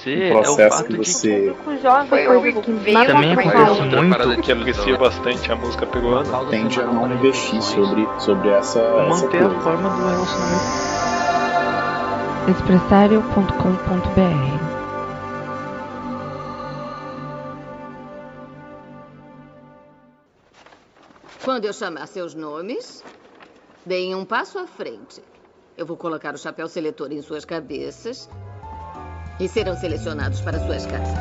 Você o processo é o fato que você foi o que veio também acontece muito parada que aprecia bastante a música peruana. Tende a não investir sobre sobre essa manter essa a forma do relacionamento. Expressario.com.br Quando eu chamar seus nomes, deem um passo à frente. Eu vou colocar o chapéu seletor em suas cabeças e serão selecionados para suas casas.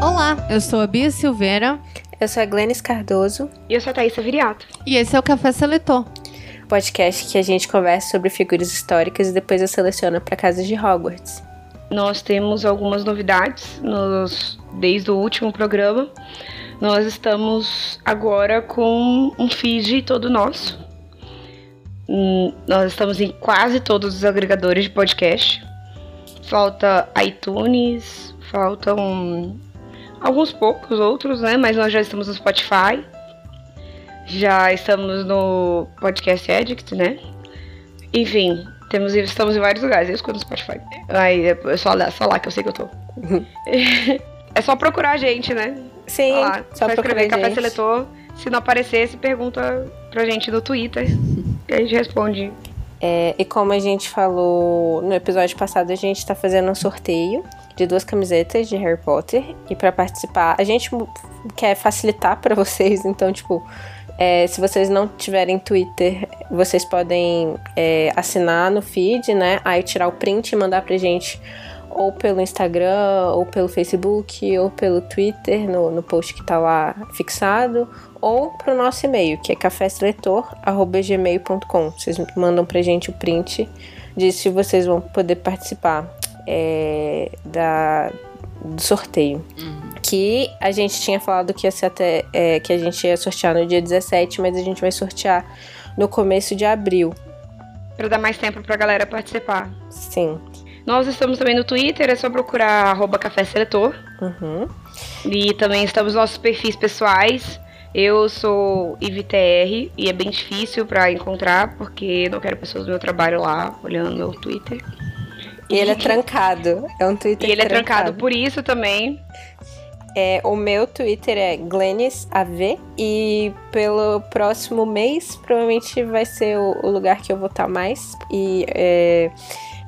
Olá, eu sou a Bia Silveira. Eu sou a Glennis Cardoso. E eu sou a Thaisa Viriato. E esse é o Café Seletor podcast que a gente conversa sobre figuras históricas e depois eu seleciono para casas de Hogwarts. Nós temos algumas novidades nos, desde o último programa. Nós estamos agora com um feed todo nosso. Hum, nós estamos em quase todos os agregadores de podcast. Falta iTunes, faltam alguns poucos outros, né? Mas nós já estamos no Spotify. Já estamos no Podcast Addict, né? Enfim, temos, estamos em vários lugares. Eu escuto no Spotify. Aí é só, só lá que eu sei que eu tô. é só procurar a gente, né? Sim, lá, só, só escrever Café Seletor. Se não aparecer, pergunta pra gente no Twitter. e a gente responde. É, e como a gente falou no episódio passado, a gente tá fazendo um sorteio de duas camisetas de Harry Potter. E para participar, a gente quer facilitar para vocês, então, tipo, é, se vocês não tiverem Twitter, vocês podem é, assinar no feed, né? Aí tirar o print e mandar pra gente ou pelo Instagram, ou pelo Facebook, ou pelo Twitter, no, no post que tá lá fixado, ou pro nosso e-mail, que é caféseletor.gmail.com. Vocês mandam pra gente o print de se vocês vão poder participar é, da, do sorteio. Uhum. Que a gente tinha falado que ia ser até. É, que a gente ia sortear no dia 17, mas a gente vai sortear no começo de abril. Pra dar mais tempo pra galera participar. Sim. Nós estamos também no Twitter, é só procurar arroba Café Seletor. Uhum. E também estamos nos nossos perfis pessoais. Eu sou IVTR e é bem difícil para encontrar, porque não quero pessoas do meu trabalho lá olhando meu Twitter. E ele é trancado. É um Twitter E ele trancado. é trancado por isso também. É, o meu Twitter é GlennisAV e pelo próximo mês provavelmente vai ser o, o lugar que eu vou estar mais. E é,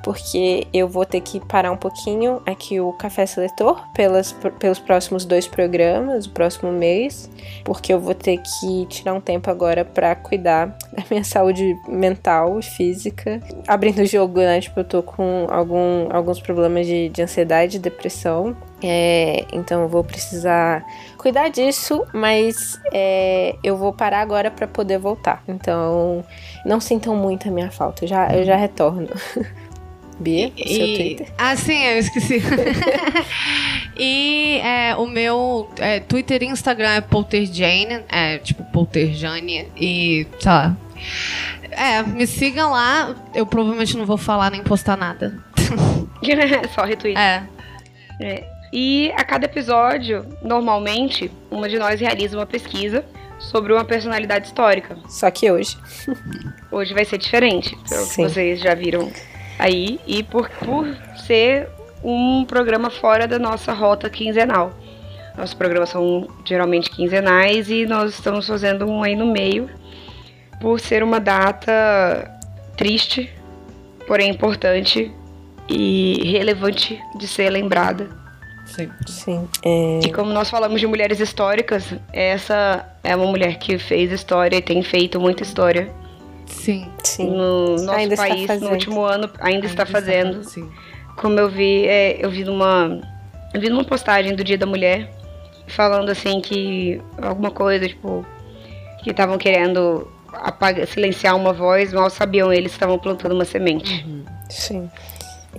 porque eu vou ter que parar um pouquinho aqui o Café Seletor pelas, pelos próximos dois programas, o próximo mês, porque eu vou ter que tirar um tempo agora para cuidar da minha saúde mental e física. Abrindo o jogo, né? Tipo, eu tô com algum, alguns problemas de, de ansiedade e depressão. É, então eu vou precisar cuidar disso, mas é, eu vou parar agora para poder voltar. Então não sintam muito a minha falta, eu já, eu já retorno. Bia, e, seu Twitter? Ah, sim, eu esqueci. e é, o meu é, Twitter e Instagram é PolterJane, é tipo PolterJane, e sei lá. É, me sigam lá, eu provavelmente não vou falar nem postar nada. Só retweet. É. é. E a cada episódio, normalmente, uma de nós realiza uma pesquisa sobre uma personalidade histórica. Só que hoje. Hoje vai ser diferente. Pelo que vocês já viram aí e por, por ser um programa fora da nossa rota quinzenal. Nossos programas são geralmente quinzenais e nós estamos fazendo um aí no meio por ser uma data triste, porém importante e relevante de ser lembrada. Sim. Sim. É... E como nós falamos de mulheres históricas, essa é uma mulher que fez história e tem feito muita história Sim. Sim. no nosso Ainda está país no último ano ainda, está fazendo. Sim. Como eu vi, é, eu vi numa. Eu vi numa postagem do Dia da Mulher falando assim que alguma coisa, tipo, que estavam querendo apagar, silenciar uma voz, mal sabiam eles que estavam plantando uma semente. Sim.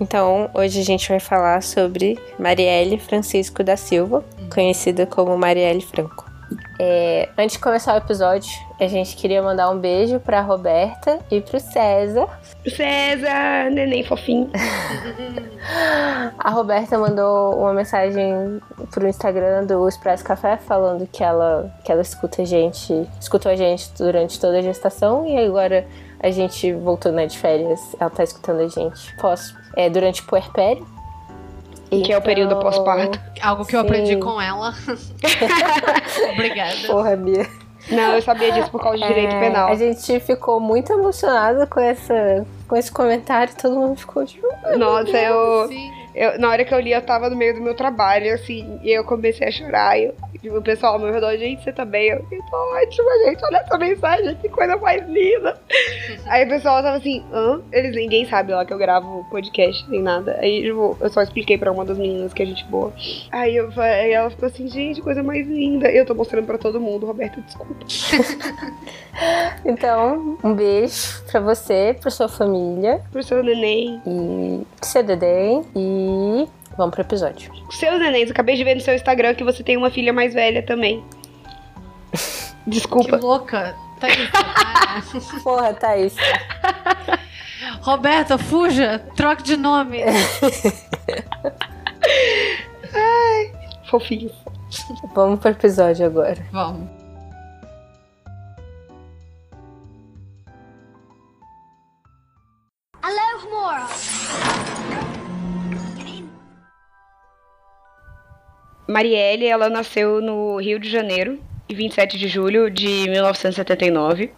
Então, hoje a gente vai falar sobre Marielle Francisco da Silva, conhecida como Marielle Franco. É, antes de começar o episódio, a gente queria mandar um beijo pra Roberta e pro César. César, neném fofinho. A Roberta mandou uma mensagem pro Instagram do Expresso Café falando que ela, que ela escuta a gente, escutou a gente durante toda a gestação e agora a gente voltou né, de férias. Ela tá escutando a gente pós, é, durante o puerpério. Que é o período Então, pós-parto. Algo que eu Sim. aprendi com ela. Obrigada. Porra, Bia. Não, eu sabia disso por causa de direito É, penal. A gente ficou muito emocionada com, essa, com esse comentário. Todo mundo ficou tipo. Nossa, eu, Sim. Eu. Na hora que eu li, eu tava no meio do meu trabalho, assim, e eu comecei a chorar. E eu, tipo, o pessoal ao meu redor, gente, você tá bem? Eu, eu tô ótima, gente, olha essa mensagem, que coisa mais linda. Aí o pessoal tava assim, hã? Eles, ninguém sabe lá que eu gravo podcast, nem nada. Aí, tipo, eu só expliquei pra uma das meninas que é gente boa. Aí, eu, aí ela ficou assim, gente, coisa mais linda. E eu tô mostrando pra todo mundo, Roberto, desculpa. Então, um beijo pra você, pra sua família Pro seu neném. e pro seu Dedém. E vamos pro episódio. Seus nenéns, eu acabei de ver no seu Instagram que você tem uma filha mais velha também. Que Desculpa. louca. Tá isso, para. Porra, Thaís. Roberta, fuja. Troque de nome. Fofinhos. Vamos pro episódio agora. Vamos. Marielle, ela nasceu no Rio de Janeiro, em 27 de julho de 1979,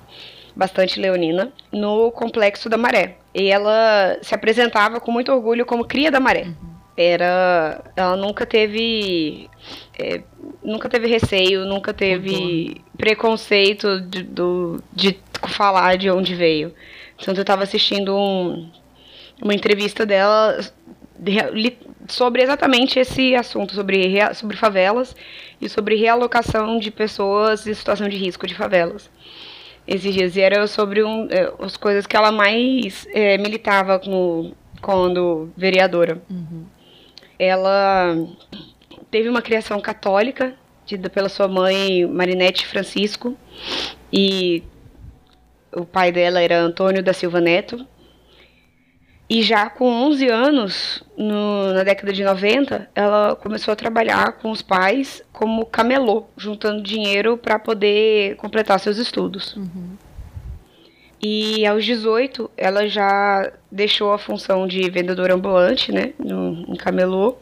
bastante leonina, no Complexo da Maré. E ela se apresentava com muito orgulho como cria da Maré. Era, ela nunca teve, é, nunca teve receio, nunca teve preconceito de, do, de falar de onde veio. Tanto eu estava assistindo um, uma entrevista dela sobre exatamente esse assunto, sobre, sobre favelas e sobre realocação de pessoas em situação de risco de favelas. Esses dias, e era sobre um, eh, as coisas que ela mais eh, militava no, quando vereadora. Ela teve uma criação católica, tida pela sua mãe Marinete Francisco, e o pai dela era Antônio da Silva Neto. E já com 11 anos, no- na década de 90, ela começou a trabalhar com os pais como camelô, juntando dinheiro para poder completar seus estudos. E aos 18, ela já deixou a função de vendedora ambulante, né, no, em camelô,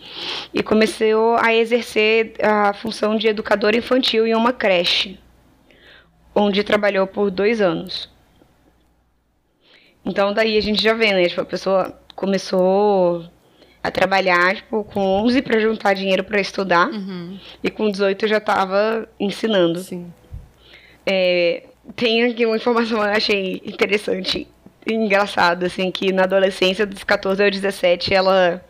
e começou a exercer a função de educadora infantil em uma creche, onde trabalhou por dois anos. Então daí a gente já vê, né? Tipo, a pessoa começou a trabalhar, tipo, com 11 para juntar dinheiro para estudar Uhum. e com 18 já estava ensinando. Sim. É, tem aqui uma informação que eu achei interessante e engraçada, assim, que na adolescência, dos 14 aos 17, ela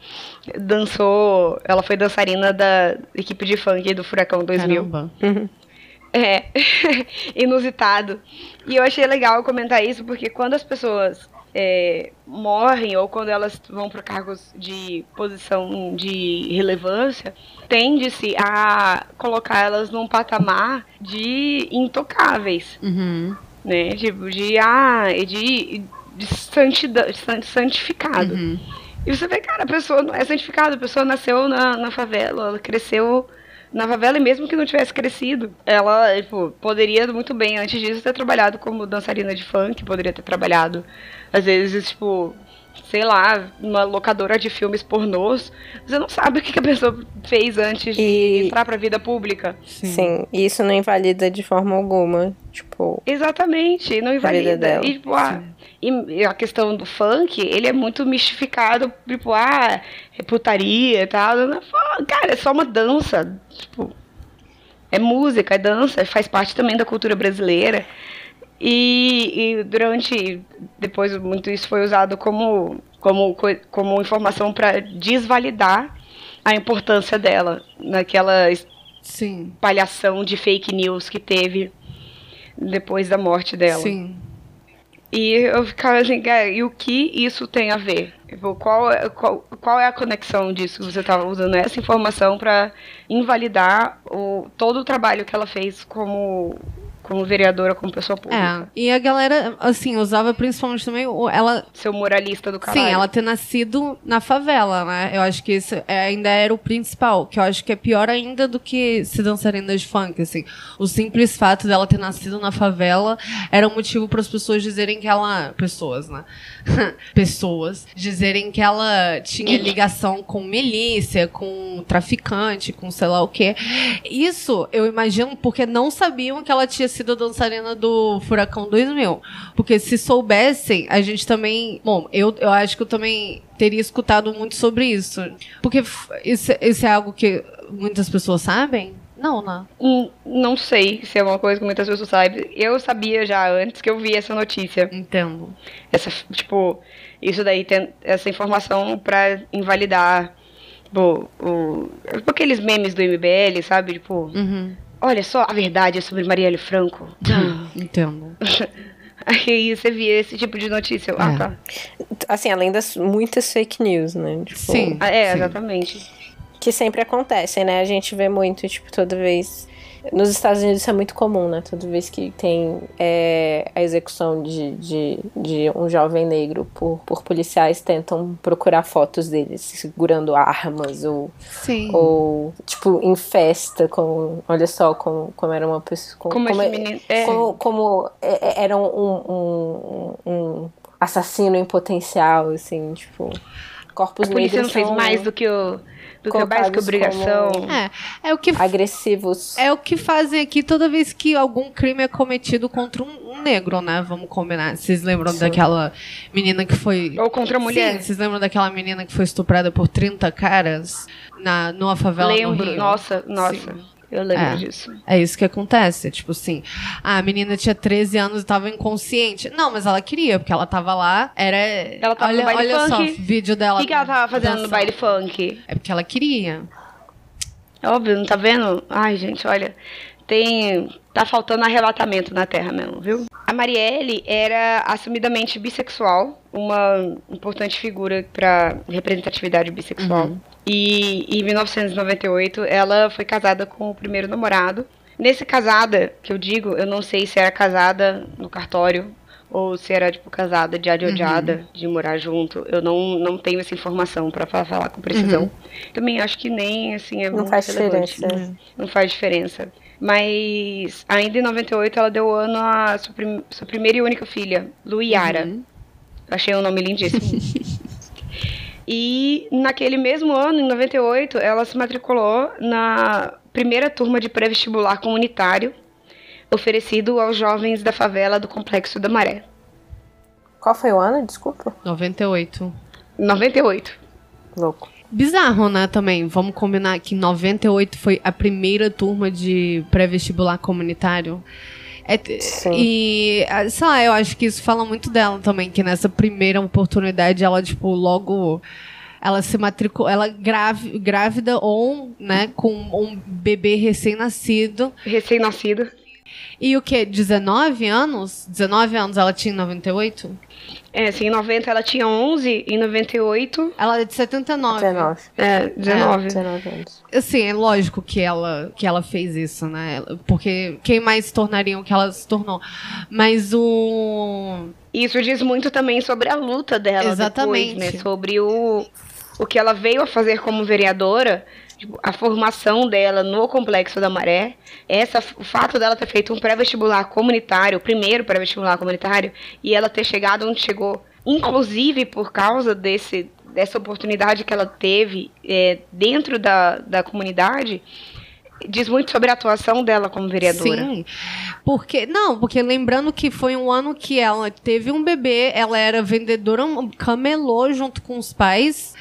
dançou, ela foi dançarina da equipe de funk do Furacão 2000. Caramba. É, inusitado. E eu achei legal comentar isso porque quando as pessoas é, morrem ou quando elas vão para cargos de posição de relevância, tende-se a colocar elas num patamar de intocáveis, Uhum. né? Tipo, de, ah, de, de santidão, de san- santificado. Uhum. E você vê, cara, a pessoa não é santificada, a pessoa nasceu na, na favela, ela cresceu na favela e mesmo que não tivesse crescido, ela tipo, poderia muito bem, antes disso, ter trabalhado como dançarina de funk, poderia ter trabalhado, às vezes, tipo, sei lá, uma locadora de filmes pornôs. Você não sabe o que a pessoa fez antes de E- entrar pra vida pública. Sim. e isso não invalida de forma alguma. Tipo, Exatamente, não vida invalida. dela, E, tipo, ah, e a questão do funk, ele é muito mistificado, tipo, ah, é putaria e tal. Cara, é só uma dança. Tipo, é música, é dança, faz parte também da cultura brasileira. E, e durante. Depois, muito isso foi usado como, como, como informação para desvalidar a importância dela naquela Sim. palhação de fake news que teve depois da morte dela. Sim. E eu ficava assim, cara, e o que isso tem a ver? Tipo, qual, é, qual, qual é a conexão disso? Você estava usando essa informação para invalidar o, todo o trabalho que ela fez como como vereadora, como pessoa pública. É, e a galera, assim, usava principalmente também ela... Seu moralista do caralho. Sim, ela ter nascido na favela, né? Eu acho que isso é, ainda era o principal, que eu acho que é pior ainda do que se dançarina de funk, assim. O simples fato dela ter nascido na favela era um motivo para as pessoas dizerem que ela... Pessoas, né? pessoas dizerem que ela tinha ligação com milícia, com traficante, com sei lá o quê. Isso, eu imagino, porque não sabiam que ela tinha sido dançarina do Furacão 2000. Porque se soubessem, a gente também. Bom, eu, eu acho que eu também teria escutado muito sobre isso. Porque isso, isso é algo que muitas pessoas sabem. Não, não. Hum, não sei se é uma coisa que muitas pessoas sabem. Eu sabia já antes que eu vi essa notícia. Entendo. Essa, tipo, isso daí tem essa informação para invalidar tipo, o, aqueles memes do MBL, sabe? Tipo, uhum. Olha só a verdade sobre Marielle Franco. Entendo. Aí você via esse tipo de notícia. Ah, é. tá. Assim, além das muitas fake news, né? Tipo, sim. Ah, é, sim. exatamente que sempre acontecem, né? A gente vê muito, tipo, toda vez. Nos Estados Unidos isso é muito comum, né? Toda vez que tem é, a execução de, de, de, um jovem negro por, por policiais, tentam procurar fotos dele segurando armas ou, Sim. ou tipo, em festa, com, olha só como, como era uma pessoa. Como, como, como, é, como, como é, é, era um, um, um assassino em potencial, assim, tipo corpos a polícia negros não fez mais do que o do que a básica obrigação. É, é o que agressivos. É o que fazem aqui toda vez que algum crime é cometido contra um, um negro, né? Vamos combinar. Vocês lembram Sim. daquela menina que foi ou contra a mulher? Sim, vocês lembram daquela menina que foi estuprada por 30 caras na numa favela Lembro. no Rio? Nossa, nossa. Sim. Eu lembro é, disso. É isso que acontece. Tipo assim, a menina tinha 13 anos e tava inconsciente. Não, mas ela queria, porque ela tava lá, era. Ela tava olha, no baile olha funk. só, vídeo dela. O que, que ela tava fazendo dançando. no baile funk? É porque ela queria. Óbvio, não tá vendo? Ai, gente, olha. Tem. Tá faltando arrebatamento na Terra mesmo, viu? A Marielle era assumidamente bissexual, uma importante figura para representatividade bissexual. Uhum. E em 1998 ela foi casada com o primeiro namorado. Nesse casada, que eu digo, eu não sei se era casada no cartório ou se era tipo casada de adiodiada, uhum. de morar junto. Eu não, não tenho essa informação para falar com precisão. Uhum. Também acho que nem assim é não muito faz relevante. diferença. Né? Não faz diferença. Mas ainda em 98 ela deu ano à sua, prim sua primeira e única filha, Luiara. Uhum. Achei um nome lindíssimo. e naquele mesmo ano, em 98, ela se matriculou na primeira turma de pré-vestibular comunitário oferecido aos jovens da favela do Complexo da Maré. Qual foi o ano? Desculpa. 98. 98. Louco. Bizarro, né, também. Vamos combinar que 98 foi a primeira turma de pré-vestibular comunitário. É, e, sei lá, eu acho que isso fala muito dela também, que nessa primeira oportunidade ela, tipo, logo ela se matriculou, ela grávida ou, né, com um bebê recém-nascido. Recém-nascido. E o que? 19 anos? 19 anos ela tinha em 98? É, assim, em 90 ela tinha 11, em 98... Ela é de 79. 19. É, 19. É, 19 anos. Assim, é lógico que ela, que ela fez isso, né? Porque quem mais se tornaria o que ela se tornou? Mas o... Isso diz muito também sobre a luta dela Exatamente. depois, né? Sobre o, o que ela veio a fazer como vereadora a formação dela no Complexo da Maré, essa, o fato dela ter feito um pré-vestibular comunitário, o primeiro pré-vestibular comunitário, e ela ter chegado onde chegou, inclusive por causa desse, dessa oportunidade que ela teve é, dentro da, da comunidade, diz muito sobre a atuação dela como vereadora. Sim. Porque não, porque lembrando que foi um ano que ela teve um bebê, ela era vendedora, camelô junto com os pais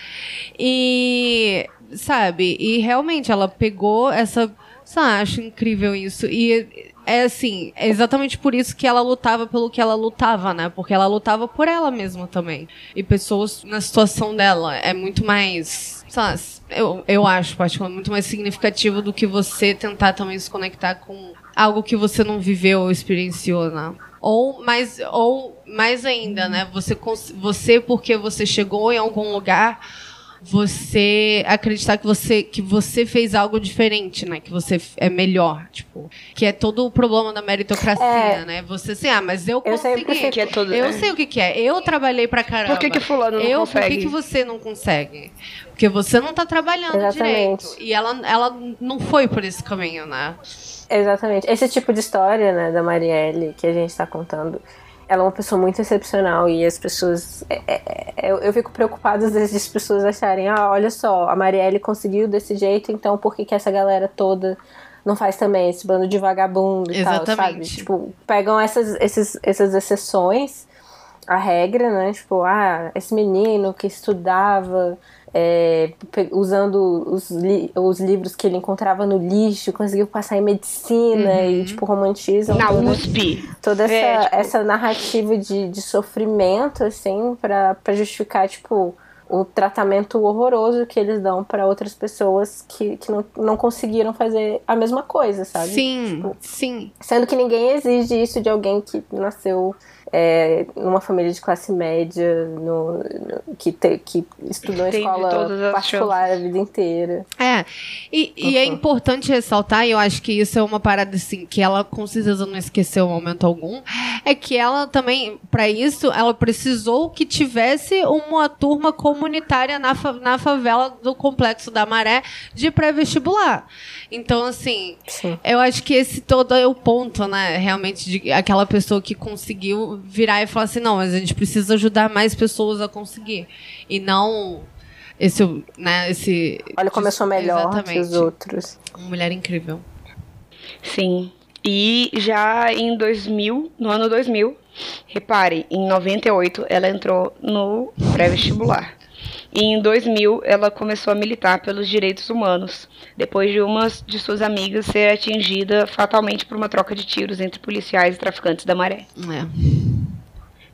e sabe? E realmente ela pegou essa Só acho incrível isso. E é assim, é exatamente por isso que ela lutava pelo que ela lutava, né? Porque ela lutava por ela mesma também. E pessoas na situação dela é muito mais. Sabe, eu, eu acho, particularmente, muito mais significativo do que você tentar também se conectar com algo que você não viveu ou experienciou, né? Ou mais, ou mais ainda, né? Você, você, porque você chegou em algum lugar, você acreditar que você, que você fez algo diferente, né? Que você é melhor, tipo. Que é todo o problema da meritocracia, é. né? Você assim, ah, mas eu consegui. Eu sei, que é todo, eu sei o que, que é. Eu trabalhei pra caramba. Por que, que fulano não eu, consegue? Por que, que você não consegue? Porque você não tá trabalhando Exatamente. direito. E ela, ela não foi por esse caminho, né? Exatamente. Esse tipo de história, né, da Marielle, que a gente tá contando, ela é uma pessoa muito excepcional e as pessoas. É, é, é, eu, eu, fico preocupada às vezes as pessoas acharem, ah, olha só, a Marielle conseguiu desse jeito, então por que, que essa galera toda não faz também esse bando de vagabundo e Exatamente. tal, sabe? Tipo, pegam essas, esses, essas exceções, a regra, né? Tipo, ah, esse menino que estudava é, usando os, li os livros que ele encontrava no lixo, conseguiu passar em medicina uhum. e, tipo, romantizam Na toda, USP. toda essa, é, tipo... essa narrativa de, de sofrimento, assim, para justificar, tipo, o tratamento horroroso que eles dão para outras pessoas que, que não, não conseguiram fazer a mesma coisa, sabe? Sim, tipo, sim. Sendo que ninguém exige isso de alguém que nasceu é, numa família de classe média, no, no que, te, que estudou em escola particular a vida inteira. É, e, uhum. e, é uhum. importante ressaltar, e eu acho que isso é uma parada assim, que ela com certeza não esqueceu em momento algum, é que ela também, para isso, ela precisou que tivesse uma turma comunitária na, fa na favela do Complexo da Maré de pré-vestibular. Então, assim, Sim. eu acho que esse todo é o ponto, né? Realmente, de aquela pessoa que conseguiu virar e falar assim, não, mas a gente precisa ajudar mais pessoas a conseguir. E não esse, né, esse... Olha como eu sou melhor exatamente. que os outros. Uma mulher incrível. Sim. E já em 2000, no ano 2000, repare, em 98 ela entrou no pré-vestibular. E em 2000 ela começou a militar pelos direitos humanos, depois de uma de suas amigas ser atingida fatalmente por uma troca de tiros entre policiais e traficantes da maré. É.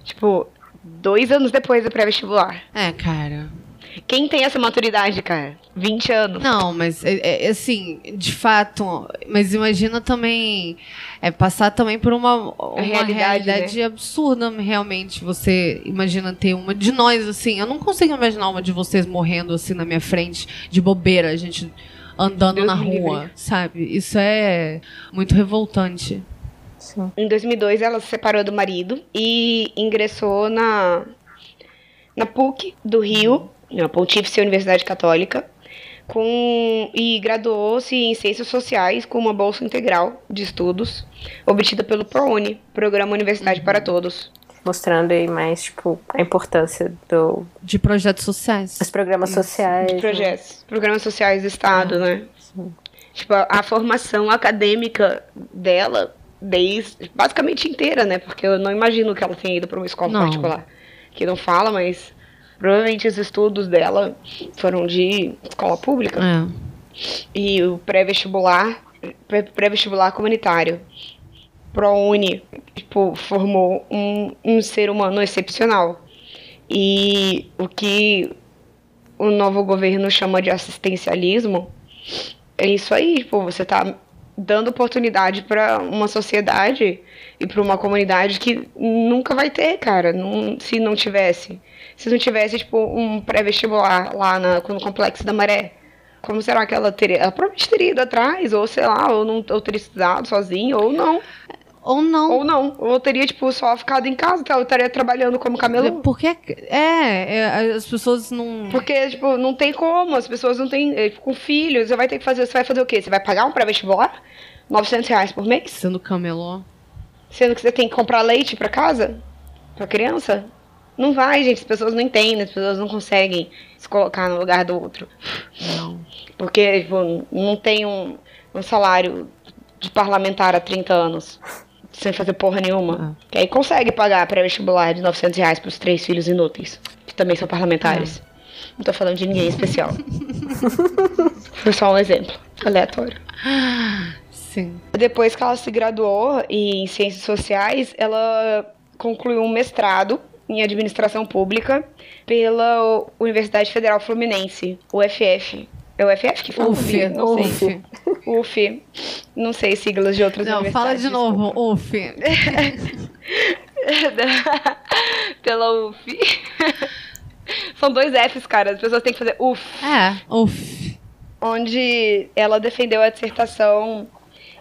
Tipo, dois anos depois do pré-vestibular. É, cara. Quem tem essa maturidade, cara? 20 anos. Não, mas é, é, assim, de fato. Mas imagina também é passar também por uma, uma realidade, realidade né? absurda, realmente. Você imagina ter uma de nós, assim. Eu não consigo imaginar uma de vocês morrendo assim na minha frente, de bobeira, a gente andando Deus na rua, livre. sabe? Isso é muito revoltante. Sim. Em 2002, ela se separou do marido e ingressou na, na PUC do Rio na Pontífice Universidade Católica, com, e graduou-se em Ciências Sociais com uma bolsa integral de estudos obtida pelo ProUni, Programa Universidade para Todos. Mostrando aí mais, tipo, a importância do... De projetos sociais. Os programas Isso. sociais. De né? projetos. Né? Programas sociais do Estado, né? Sim. Tipo, a, a formação acadêmica dela, desde, basicamente inteira, né? Porque eu não imagino que ela tenha ido para uma escola não. particular. Que não fala, mas Provavelmente os estudos dela foram de escola pública. É. E o pré-vestibular, pré-vestibular comunitário. ProUni, tipo, formou um, um ser humano excepcional. E o que o novo governo chama de assistencialismo é isso aí, tipo, você está dando oportunidade para uma sociedade e para uma comunidade que nunca vai ter, cara, não, se não tivesse se não tivesse, tipo, um pré-vestibular lá na, no Complexo da Maré? Como será que ela teria? Ela provavelmente teria ido atrás, ou sei lá, ou, não, ou teria estudado sozinha, ou não. Ou não. Ou não. Ou teria, tipo, só ficado em casa, então eu estaria trabalhando como camelô. Porque, é, é, as pessoas não... Porque, tipo, não tem como, as pessoas não têm, é, com filhos, você vai ter que fazer, você vai fazer o quê? Você vai pagar um pré-vestibular? 900 reais por mês? Sendo camelô. Sendo que você tem que comprar leite para casa? Pra criança? Não vai, gente. As pessoas não entendem, as pessoas não conseguem se colocar no lugar do outro. Não. Porque tipo, não tem um, um salário de parlamentar há 30 anos. Sem fazer porra nenhuma. Ah. Que aí consegue pagar pré-vestibular de 900 reais pros três filhos inúteis. Que também são parlamentares. Ah. Não tô falando de ninguém especial. Foi só um exemplo aleatório. Sim. Depois que ela se graduou em Ciências Sociais, ela concluiu um mestrado em Administração Pública pela Universidade Federal Fluminense, UFF. É o UFF que fala? UF, não UF. sei. UF. Não sei siglas de outras Não, fala universidades. de novo, UF. pela UF. São dois Fs, cara. As pessoas têm que fazer UF. É, UF. Onde ela defendeu a dissertação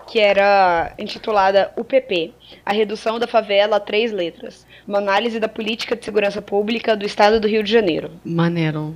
que era intitulada UPP, a redução da favela a três letras, uma análise da política de segurança pública do estado do Rio de Janeiro. Maneiro.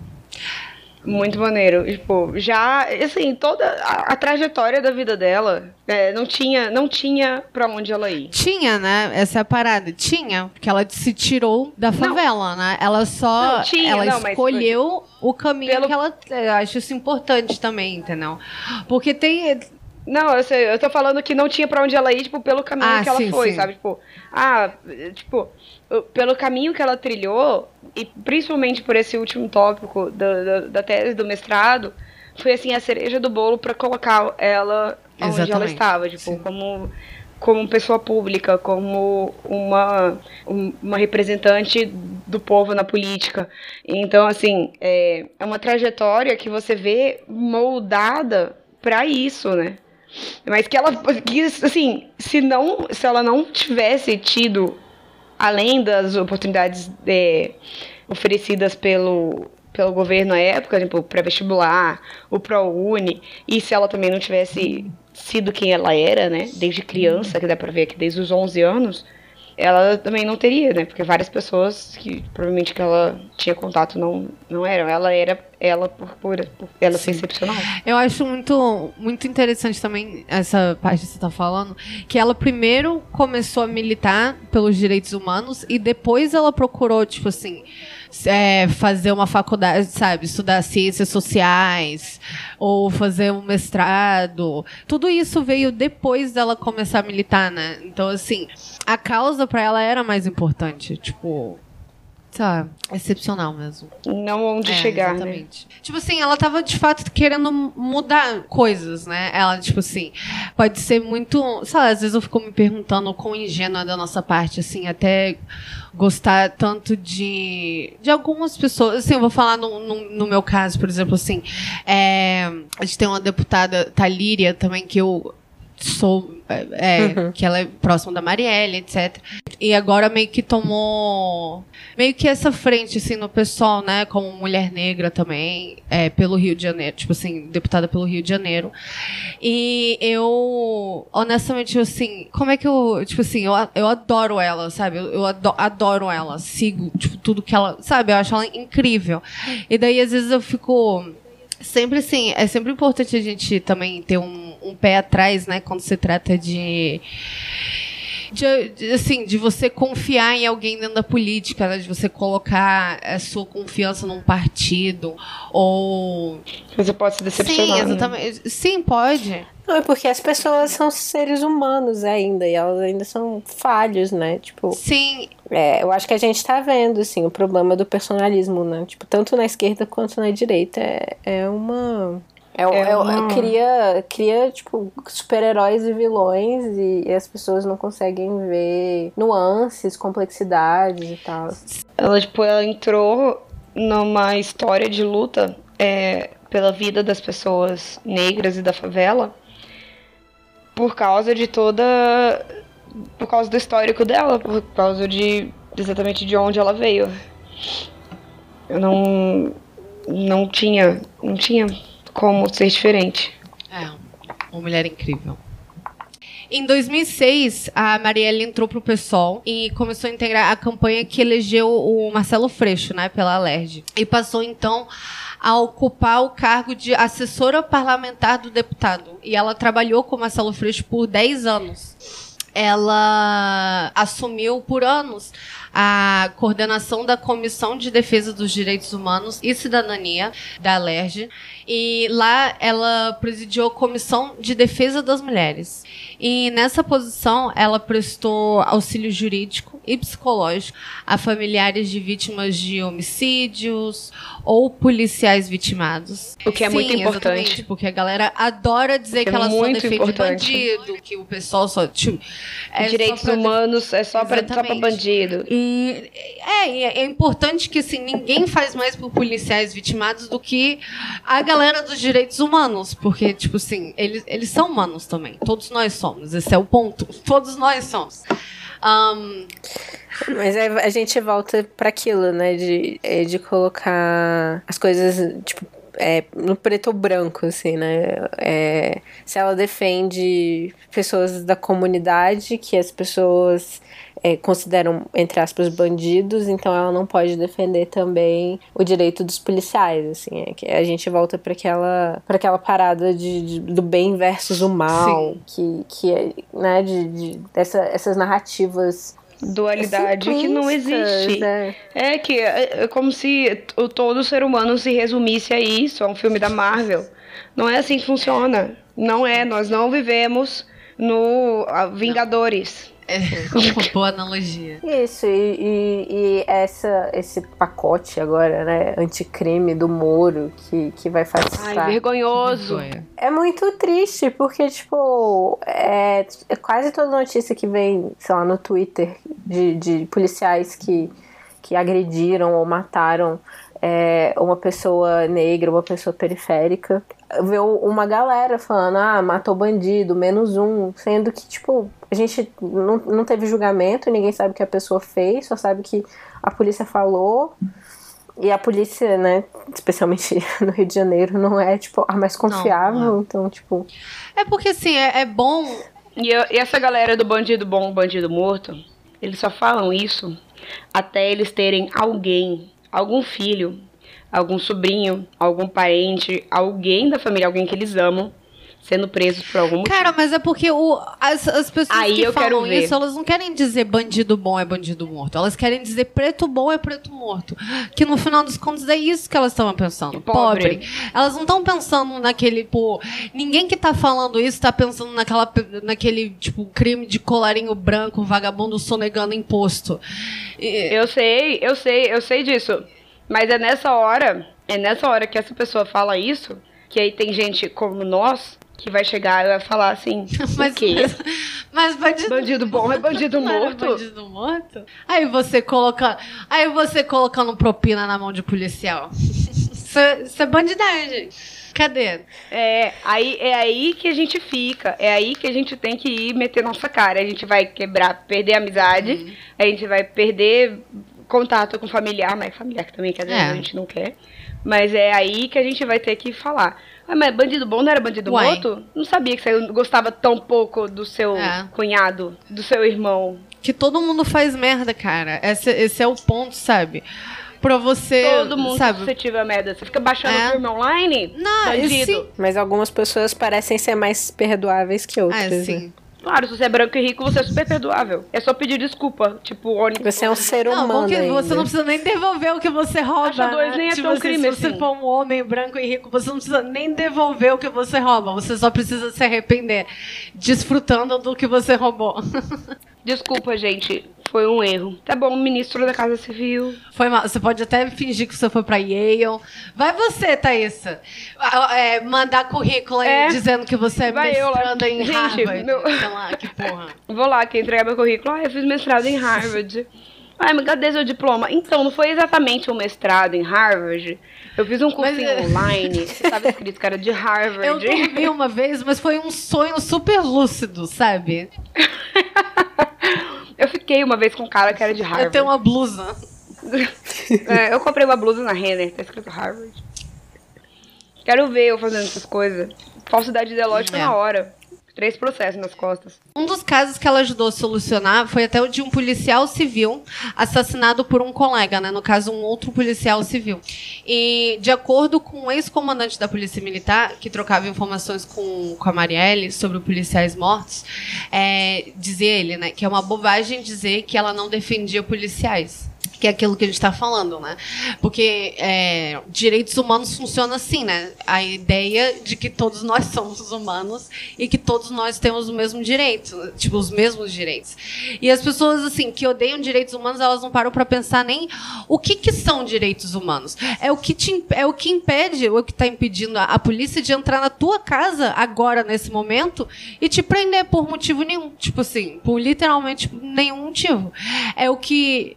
Muito maneiro. Tipo, já, assim, toda a, a trajetória da vida dela, é, não tinha, não tinha para onde ela ir. Tinha, né? Essa é a parada. Tinha, porque ela se tirou da favela, né? Ela só. Não, tinha, ela não, mas escolheu o caminho pelo- que ela. Eu acho isso importante também, entendeu? Porque tem. Não, eu sei, eu tô falando que não tinha pra onde ela ir, tipo, pelo caminho Ah, que ela sim, foi, sim. sabe? Tipo, ah, tipo, pelo caminho que ela trilhou, e principalmente por esse último tópico da, da, da tese do mestrado, foi assim a cereja do bolo pra colocar ela onde ela Exatamente, estava, tipo, como como pessoa pública, como uma, um- uma representante do povo na política. Então, assim, é, é uma trajetória que você vê moldada pra isso, né? Mas que ela, que, assim, se não, se ela não tivesse tido, além das oportunidades é, oferecidas pelo, pelo governo à época, tipo, pré-vestibular, o ProUni, e se ela também não tivesse sido quem ela era, né, desde criança, que dá pra ver que desde os 11 anos, ela também não teria, né, porque várias pessoas que provavelmente que ela tinha contato não, não eram, ela era ela por, por, por ela ser excepcional. Eu acho muito, muito interessante também essa parte que você tá falando, que ela primeiro começou a militar pelos direitos humanos e depois ela procurou, tipo assim, é, fazer uma faculdade, sabe, estudar ciências sociais ou fazer um mestrado. Tudo isso veio depois dela começar a militar, né? Então, assim, a causa pra ela era mais importante, tipo, sabe, excepcional mesmo. Não onde É, chegar, né? exatamente. Tipo assim, ela tava de fato querendo mudar coisas, né? Ela, tipo assim, pode ser muito. Sei lá, às vezes eu fico me perguntando o quão ingênua da nossa parte, assim, até gostar tanto de. de algumas pessoas. Assim, eu vou falar no, no, no meu caso, por exemplo, assim. é, a gente tem uma deputada, Talíria, também, que eu sou. é, é, que ela é próxima da Marielle, etc. E agora meio que tomou meio que essa frente, assim, no pessoal, né? Como mulher negra também, é, pelo Rio de Janeiro, tipo assim, deputada pelo Rio de Janeiro. E eu, honestamente, assim, como é que eu, tipo assim, eu, eu adoro ela, sabe? Eu, eu ado- adoro ela, sigo, tipo, tudo que ela, sabe? Eu acho ela incrível. E daí, às vezes, eu fico. Sempre assim, é sempre importante a gente também ter um, um pé atrás, né, quando se trata de, de, de, assim, de você confiar em alguém dentro da política, né, de você colocar a sua confiança num partido, ou... Você pode se decepcionar. Sim, né? exatamente. Sim, pode. Não, é porque as pessoas são seres humanos ainda, e elas ainda são falhos, né? Tipo, Sim, é, eu acho que a gente tá vendo, assim, o problema do personalismo, né? Tipo, tanto na esquerda quanto na direita. É, é uma. É, É é- uma- cria, cria, tipo, super-heróis e vilões, e, e as pessoas não conseguem ver nuances, complexidades e tal. Ela, tipo, ela entrou numa história de luta é, pela vida das pessoas negras e da favela por causa de toda. por causa do histórico dela, por causa de exatamente de onde ela veio. Eu não. não tinha. não tinha como ser diferente. É, uma mulher incrível. Em 2006, a Marielle entrou pro PSOL e começou a integrar a campanha que elegeu o Marcelo Freixo, né, pela Alerj. E passou, então, a ocupar o cargo de assessora parlamentar do deputado. E ela trabalhou com o Marcelo Freixo por 10 anos. Ela assumiu por anos a coordenação da Comissão de Defesa dos Direitos Humanos e Cidadania da Alerj. E lá ela presidiu a Comissão de Defesa das Mulheres. E nessa posição ela prestou auxílio jurídico e psicológico a familiares de vítimas de homicídios ou policiais vitimados. O que é Sim, muito importante. porque a galera adora dizer Que que, é ela só defende importante. bandido, que o pessoal só. Tipo, é só Direitos def- humanos é só só Exatamente. bandido. E e é importante que assim, ninguém faz mais por policiais vitimados do que a galera dos direitos humanos. Porque, tipo assim, eles, eles são humanos também. Todos nós somos. Esse é o ponto. Todos nós somos. Ahn, Mas a gente volta para aquilo, né? De, é, de colocar as coisas, tipo, é, no preto ou branco, assim, né? É, se ela defende pessoas da comunidade, que as pessoas é, consideram, entre aspas, bandidos, então ela não pode defender também o direito dos policiais, assim. É, que a gente volta para aquela, pra aquela parada de, de- do bem versus o mal, que, que é, né? De, de, dessa, essas narrativas Dualidade que não existe. né? É que é, é como se o, todo ser humano se resumisse a isso, a um filme da Marvel. Não é assim que funciona. Não é, nós não vivemos no Vingadores. É uma boa analogia. Isso, e, e, e essa, esse pacote agora, né, anticrime do Moro, que, que vai facilitar. Ai, vergonhoso. É muito triste, porque, tipo, é, é quase toda notícia que vem, sei lá, no Twitter de, de policiais que, que agrediram ou mataram é, uma pessoa negra, uma pessoa periférica. Vê uma galera falando, ah, matou bandido, menos um, sendo que, tipo, a gente não, não teve julgamento, ninguém sabe o que a pessoa fez, só sabe que a polícia falou. E a polícia, né, especialmente no Rio de Janeiro, não é, tipo, a mais confiável. não Então, tipo, É porque assim, é, é bom. E, eu- e essa galera do bandido bom, bandido morto, eles só falam isso até eles terem alguém, algum filho, algum sobrinho, algum parente, alguém da família, alguém que eles amam, sendo presos por algum motivo. Cara, mas é porque o, as, as pessoas Aí que falam isso, elas não querem dizer bandido bom é bandido morto. Elas querem dizer preto bom é preto morto. Que no final dos contos é isso que elas estão pensando. Pobre. Pobre. Elas não estão pensando naquele, pô. Ninguém que tá falando isso tá pensando naquela, naquele, tipo, crime de colarinho branco, vagabundo sonegando imposto. E- Eu sei, eu sei, eu sei disso. Mas é nessa hora, é nessa hora que essa pessoa fala isso, que aí tem gente como nós que vai chegar e vai falar assim, Mas, o quê? mas, mas bandido Bandido bom é bandido morto? bandido morto? Aí você colocando. Aí você colocando propina na mão de policial. Isso é, isso é bandidagem. Cadê? É, aí, é aí que a gente fica. É aí que a gente tem que ir meter nossa cara. A gente vai quebrar, perder a amizade, Uhum. a gente vai perder contato com familiar, mas familiar que também, que às vezes É. a gente não quer. Mas é aí que a gente vai ter que falar. Ah, mas bandido bom não era bandido Uai. morto? Não sabia que você gostava tão pouco do seu É. cunhado, do seu irmão. Que todo mundo faz merda, cara. Esse, esse é o ponto, sabe? Pra você. Todo mundo sabe? suscetível a merda. Você fica baixando É. o filme online? Não, bandido. sim. mas algumas pessoas parecem ser mais perdoáveis que outras. É, né? Claro, se você é branco e rico, você é super perdoável. É só pedir desculpa. Tipo, ônibus. Você é um ser Não, humano. bom que ainda. você não precisa nem devolver o que você rouba. Acha dois né? nem é Tipo tão assim, crime Se você assim. for um homem branco e rico, você não precisa nem devolver o que você rouba. Você só precisa se arrepender, desfrutando do que você roubou. Desculpa, gente. Foi um erro. Tá bom, ministro da Casa Civil. Foi mal. Você pode até fingir que você foi pra Yale. Vai você, Thaísa. Ah, é, mandar currículo aí É. dizendo que você é Vai eu lá. mestranda em Gente, Harvard. meu- Sei lá, que porra. Vou lá aqui entregar meu currículo. Ah, eu fiz mestrado em Harvard. Ai, mas cadê seu diploma? Então, não foi exatamente um mestrado em Harvard. Eu fiz um cursinho Mas, é- online. Estava escrito que era de Harvard. Eu dormi uma vez, mas foi um sonho super lúcido, sabe? Eu fiquei uma vez com um cara que era de Harvard. Eu tenho uma blusa. É, eu comprei uma blusa na Renner, tá escrito Harvard. Quero ver eu fazendo essas coisas. Falsidade ideológica É. na hora. Três processos nas costas. Um dos casos que ela ajudou a solucionar foi até o de um policial civil assassinado por um colega, né? No caso, um outro policial civil. E, de acordo com o ex-comandante da Polícia Militar, que trocava informações com, com a Marielle sobre policiais mortos, é, dizia ele, né, que é uma bobagem dizer que ela não defendia policiais que é aquilo que a gente está falando, né? Porque é, direitos humanos funciona assim, né? A ideia de que todos nós somos humanos e que todos nós temos o mesmo direito, tipo os mesmos direitos. E as pessoas assim que odeiam direitos humanos, elas não param para pensar nem o que, que são direitos humanos. É o que te, é o que impede, o que está impedindo a, a polícia de entrar na tua casa agora nesse momento e te prender por motivo nenhum, tipo assim, por literalmente nenhum motivo. É o que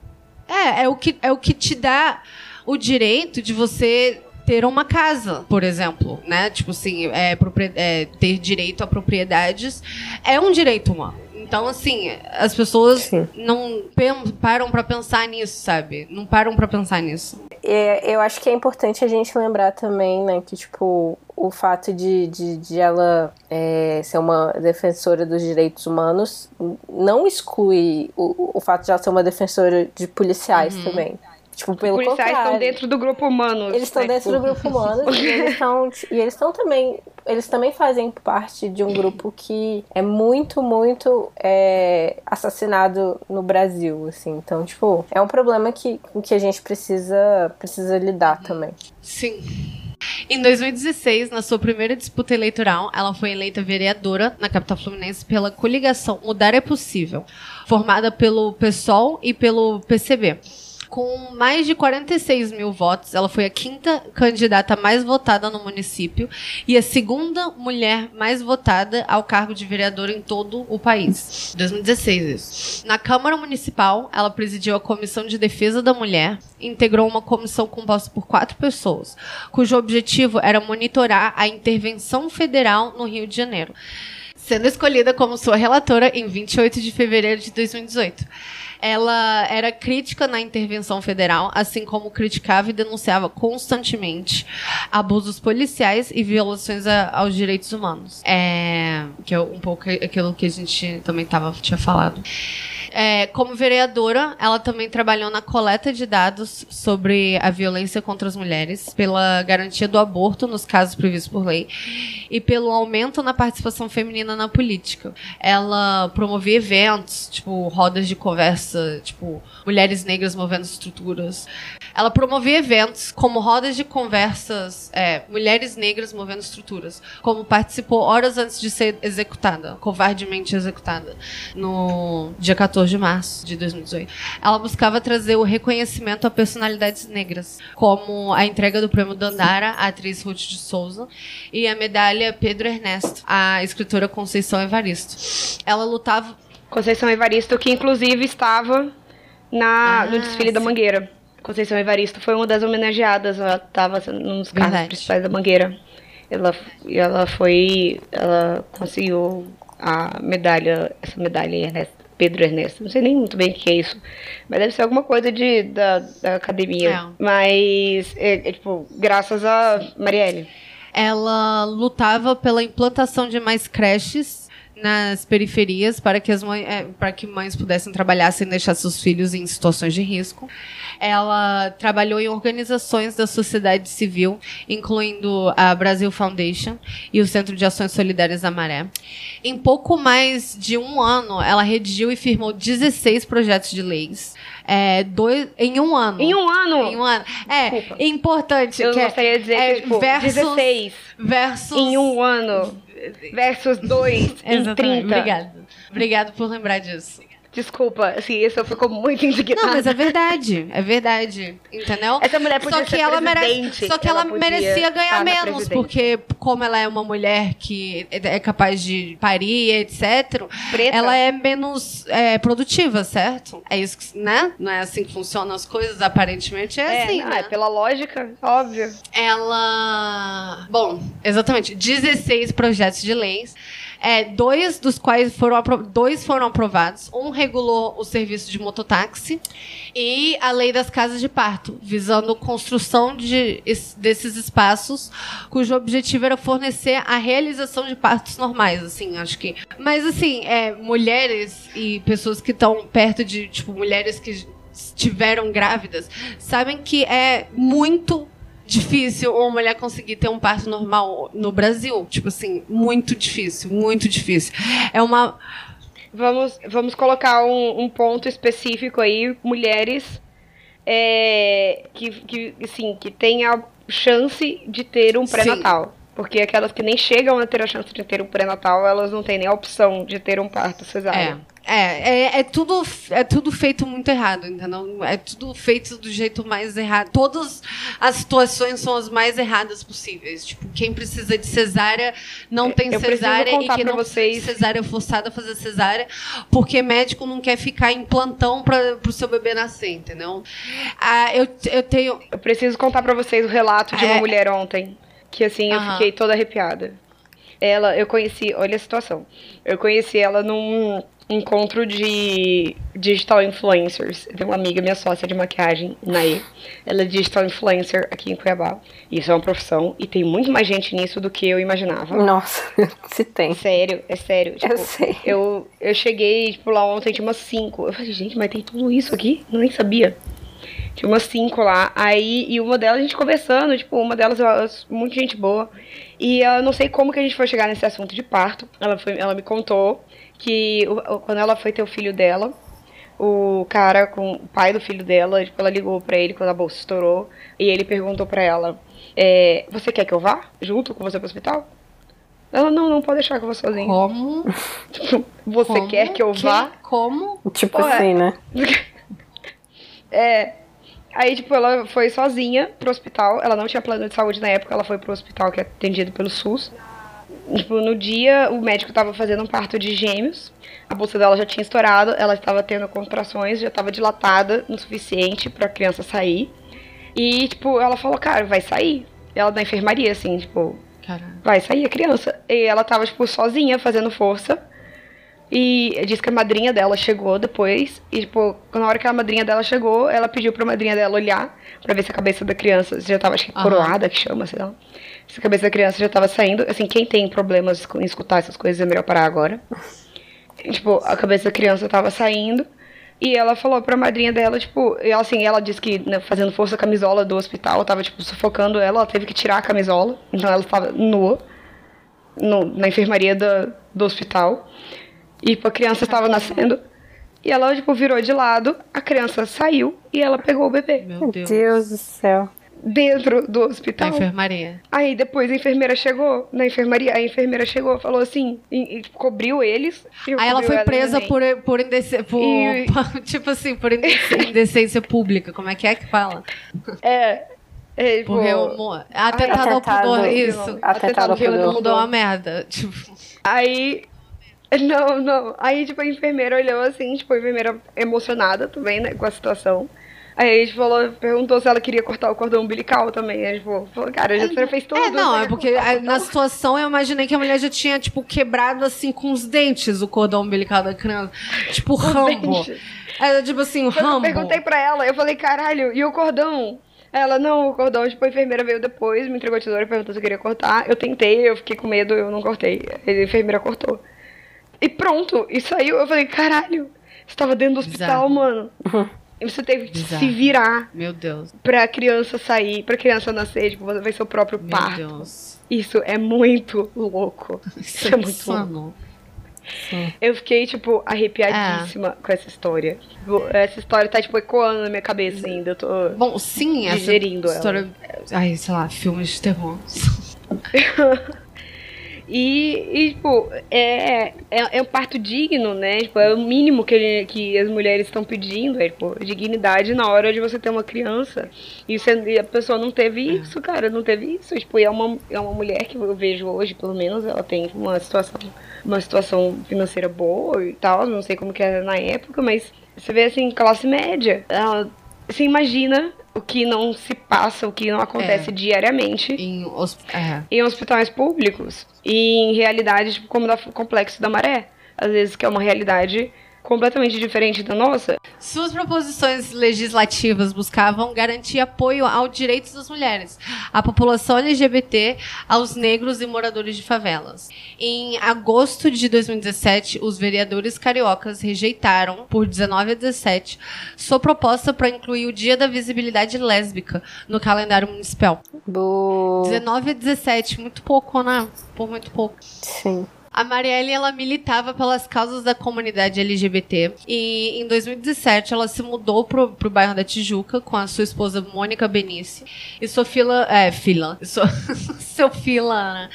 é, é o que, é o que te dá o direito de você ter uma casa, por exemplo, né? Tipo assim, é, é, ter direito a propriedades é um direito humano. Então, assim, as pessoas Sim. não param para pensar nisso, sabe? Não param para pensar nisso. É, eu acho que é importante a gente lembrar também, né, que, tipo, o fato de, de, de ela é, ser uma defensora dos direitos humanos não exclui o, o fato de ela ser uma defensora de policiais uhum. também. Tipo, pelo Os policiais contrário. estão dentro do grupo humano. Eles estão né, dentro tipo... do grupo humano e eles estão e eles estão também eles também fazem parte de um grupo que é muito muito é, assassinado no Brasil, assim. Então, tipo, é um problema que que a gente precisa precisa lidar também. Sim. Em 2016, na sua primeira disputa eleitoral, ela foi eleita vereadora na capital fluminense pela coligação Mudar é Possível, formada pelo PSOL e pelo PCB com mais de 46 mil votos. Ela foi a quinta candidata mais votada no município e a segunda mulher mais votada ao cargo de vereadora em todo o país. 2016 isso. Na Câmara Municipal, ela presidiu a Comissão de Defesa da Mulher integrou uma comissão composta por quatro pessoas, cujo objetivo era monitorar a intervenção federal no Rio de Janeiro, sendo escolhida como sua relatora em 28 de fevereiro de 2018 ela era crítica na intervenção federal, assim como criticava e denunciava constantemente abusos policiais e violações a, aos direitos humanos. É, que é um pouco aquilo que a gente também tava, tinha falado. É, como vereadora, ela também trabalhou na coleta de dados sobre a violência contra as mulheres, pela garantia do aborto nos casos previstos por lei e pelo aumento na participação feminina na política. Ela promovia eventos, tipo rodas de conversa, tipo mulheres negras movendo estruturas. Ela promovia eventos como rodas de conversas, é, mulheres negras movendo estruturas, como participou horas antes de ser executada, covardemente executada, no dia 14 14 de março de 2018. Ela buscava trazer o reconhecimento a personalidades negras, como a entrega do prêmio Dandara à atriz Ruth de Souza e a medalha Pedro Ernesto à escritora Conceição Evaristo. Ela lutava. Conceição Evaristo, que inclusive estava na, ah, no desfile sim. da Mangueira. Conceição Evaristo foi uma das homenageadas, ela estava nos carros principais da Mangueira. Ela, ela foi. Ela conseguiu a medalha, essa medalha Ernesto Pedro Ernesto. Não sei nem muito bem o que é isso. Mas deve ser alguma coisa de, da, da academia. É. Mas, é, é, tipo, graças a Marielle. Ela lutava pela implantação de mais creches nas periferias para que as mães, é, para que mães pudessem trabalhar sem deixar seus filhos em situações de risco. Ela trabalhou em organizações da sociedade civil, incluindo a Brasil Foundation e o Centro de Ações Solidárias da Maré. Em pouco mais de um ano, ela redigiu e firmou 16 projetos de leis. É, dois, em um ano. Em um ano? Em um ano. É, Desculpa. importante. Eu que é, gostaria de dizer é, que, tipo, versus, 16 versus... em um ano versus 2 em 30. Obrigada. Obrigada por lembrar disso. Desculpa, assim, isso ficou muito indignada. Não, mas é verdade, é verdade, entendeu? Essa mulher podia só que ela merece, Só que ela, ela merecia ganhar menos, porque como ela é uma mulher que é capaz de parir, etc., Preta. ela é menos é, produtiva, certo? É isso, que, né? Não é assim que funcionam as coisas, aparentemente é, é assim, não, né? É pela lógica, óbvio. Ela... Bom, exatamente, 16 projetos de leis É, dois dos quais foram, dois foram aprovados. Um regulou o serviço de mototáxi e a lei das casas de parto, visando construção de, es- desses espaços, cujo objetivo era fornecer a realização de partos normais, assim, acho que. Mas assim, é, mulheres e pessoas que estão perto de, tipo, mulheres que estiveram grávidas, sabem que é muito difícil uma mulher conseguir ter um parto normal no Brasil. Tipo assim, muito difícil, muito difícil. É uma. Vamos, vamos colocar um, um ponto específico aí, mulheres é, que, que, assim, que têm a chance de ter um pré-natal. Porque aquelas que nem chegam a ter a chance de ter um pré-natal, elas não têm nem a opção de ter um parto cesárea. é, é, é tudo, é tudo feito muito errado, entendeu? É tudo feito do jeito mais errado. Todas as situações são as mais erradas possíveis. Tipo, quem precisa de cesárea não tem eu cesárea e quem não vocês- precisa de cesárea é forçada a fazer cesárea porque médico não quer ficar em plantão para pro seu bebê nascer, entendeu? Ah, eu, eu tenho. Eu preciso contar pra vocês o relato de uma É. mulher ontem. Que assim, eu Aham. fiquei toda arrepiada. Ela, eu conheci, olha a situação. Eu conheci ela num encontro de digital influencers. Tem uma amiga, minha sócia de maquiagem, Naê. Ela é digital influencer aqui em Cuiabá. Isso é uma profissão e tem muito mais gente nisso do que eu imaginava. Nossa, se tem. Sério, é sério. Tipo, Eu sei. Eu, eu cheguei, tipo, lá ontem tinha umas cinco. Eu falei, gente, mas tem tudo isso aqui? Eu nem sabia. Tinha umas cinco lá. Aí, e uma delas a gente conversando, tipo, uma delas, ela- muita gente boa. E eu não sei como que a gente foi chegar nesse assunto de parto. Ela, foi, ela me contou que o- o- quando ela foi ter o filho dela, o cara com o pai do filho dela, tipo, ela ligou pra ele quando a bolsa estourou. E ele perguntou pra ela: é, Você quer que eu vá junto com você pro hospital? Ela, não, não pode deixar que eu vou sozinha. Como? Tipo, você como, quer que eu vá? Como? Tipo Ué. assim, né? É. Aí, tipo, ela foi sozinha pro hospital. Ela não tinha plano de saúde na época, ela foi pro hospital que é atendido pelo SUS. Tipo, no dia, o médico tava fazendo um parto de gêmeos. A bolsa dela já tinha estourado, ela estava tendo contrações, já estava dilatada o suficiente pra criança sair. E, tipo, ela falou, cara, vai sair. Ela da enfermaria, assim, tipo, vai sair a criança. E ela tava, tipo, sozinha, fazendo força. E disse que a madrinha dela chegou depois. E, tipo, na hora que a madrinha dela chegou, ela pediu pra madrinha dela olhar pra ver se a cabeça da criança já tava, acho que coroada, que chama, sei lá. Se a cabeça da criança já tava saindo. Assim, quem tem problemas com escutar essas coisas é melhor parar agora. E, tipo, a cabeça da criança tava saindo. E ela falou pra madrinha dela, tipo, e ela, assim, ela disse que né, fazendo força a camisola do hospital tava, tipo, sufocando ela, ela teve que tirar a camisola, então ela estava nua no- na enfermaria da- do hospital. E tipo, a criança estava nascendo. E ela, tipo, virou de lado, a criança saiu e ela pegou o bebê Meu Meu Deus. Deus do céu. Dentro do Da hospital. enfermaria. Aí depois a enfermeira chegou na enfermaria, a enfermeira chegou, falou assim, e, e cobriu eles. e Aí ela foi ela presa também. por, por, indece, por E- tipo assim, por indecência pública. Como é que é que fala? É. é tipo, Por remo... atentado ao Atentado. pudor, isso. Atentado ao pudor. Mundo é uma merda. Tipo, Aí. Não, não. Aí, tipo, a enfermeira olhou assim, tipo, a enfermeira emocionada também, né, com a situação. Aí a gente falou, perguntou se ela queria cortar o cordão umbilical também. Aí, tipo, falou, cara, já você fez tudo. é, não, você é porque é, na situação eu imaginei que a mulher já tinha, tipo, quebrado assim com os dentes o cordão umbilical da criança. Tipo, Rambo. dentes. É tipo assim, o Quando eu Rambo. perguntei pra ela, eu falei, caralho, e o cordão? Ela, não, o cordão, tipo, a enfermeira veio depois, me entregou a tesoura e perguntou se eu queria cortar. Eu tentei, eu fiquei com medo, eu não cortei. A enfermeira cortou. E pronto, e saiu. Eu falei, caralho, você tava dentro do hospital, Bizarro. mano. Você teve que Bizarro. se virar Meu Deus. pra criança sair, pra criança nascer, tipo, você vai ser o próprio Meu parto. Deus. Isso é muito louco. Isso é muito insano. Eu fiquei, tipo, arrepiadíssima com essa história. Tipo, Essa história tá, tipo, ecoando na minha cabeça ainda. Eu tô. Bom, sim, essa Digerindo ela. história. Ai, sei lá, filmes de terror. E, e, tipo, é, é, é um parto digno, né? Tipo, é o mínimo que, ele- que as mulheres estão pedindo, é, tipo, dignidade na hora de você ter uma criança. E, você- e a pessoa não teve isso, cara, não teve isso. Tipo, e é uma, é uma mulher que eu vejo hoje, pelo menos, ela tem uma situação, uma situação financeira boa e tal, não sei como que era na época, mas você vê, assim, classe média. Ela, você imagina o que não se passa, o que não acontece é. diariamente em, é. em hospitais públicos e em realidades tipo, como o Complexo da Maré. Às vezes que é uma realidade completamente diferente da nossa. Suas proposições legislativas buscavam garantir apoio aos direitos das mulheres, à população LGBT, aos negros e moradores de favelas. Em agosto de 2017, os vereadores cariocas rejeitaram, por 19 a 17, sua proposta para incluir o Dia da Visibilidade Lésbica no calendário municipal. Bo... 19 a 17, muito pouco, né? Por muito pouco. Sim. A Marielle ela militava pelas causas da comunidade LGBT e em 2017 ela se mudou pro, pro bairro da Tijuca com a sua esposa Mônica Benice e sua filha, é, filha, sua, seu fila, né?